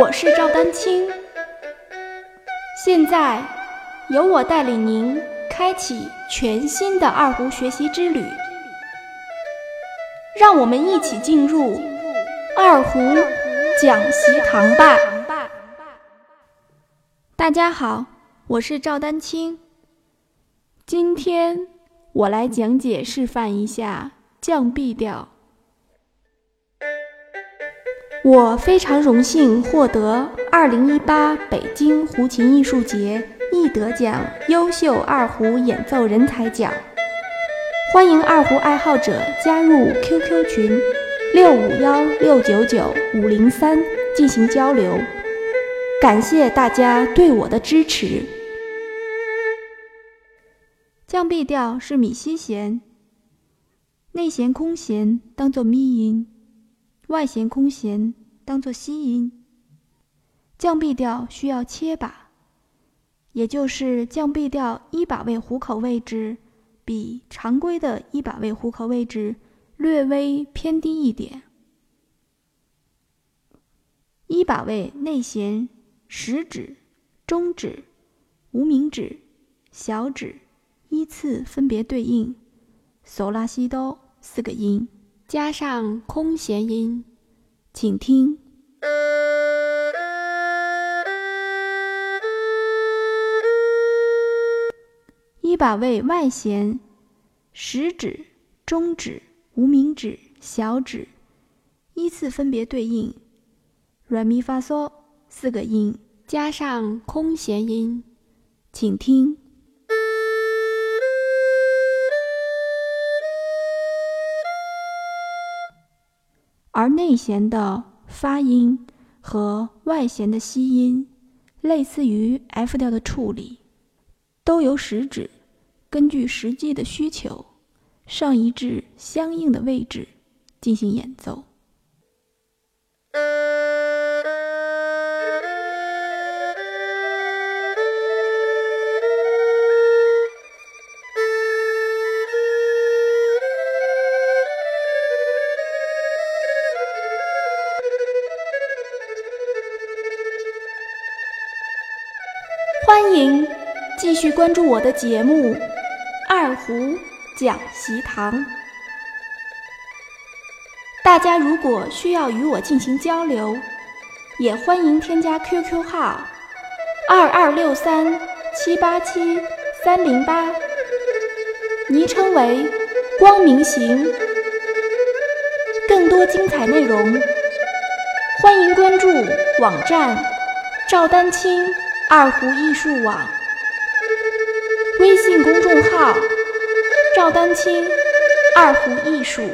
我是赵丹青。现在，由我带领您开启全新的二胡学习之旅。让我们一起进入二胡讲习堂吧。大家好，我是赵丹青。今天我来讲解示范一下降 B 调。我非常荣幸获得2018北京胡琴艺术节一得奖优秀二胡演奏人才奖。欢迎二胡爱好者加入 QQ 群六五幺六九九五零三进行交流。感谢大家对我的支持。降 B 调是米西弦，内弦空弦当做咪音。外弦空弦当做西音，降 B 调需要切把，也就是降 B 调一把位虎口位置比常规的一把位虎口位置略微偏低一点。一把位内弦食指、中指、无名指、小指依次分别对应嗦拉西哆四个音。加上空弦音，请听。一把位外弦，食指、中指、无名指、小指依次分别对应软咪发嗦四个音，加上空弦音，请听。而内弦的发音和外弦的吸音，类似于 F 调的处理，都由食指根据实际的需求上移至相应的位置进行演奏。欢迎继续关注我的节目《二胡讲习堂》。大家如果需要与我进行交流，也欢迎添加 QQ 号二二六三七八七三零八，昵称为“光明行”。更多精彩内容，欢迎关注网站赵丹青。二胡艺术网微信公众号：赵丹青二胡艺术。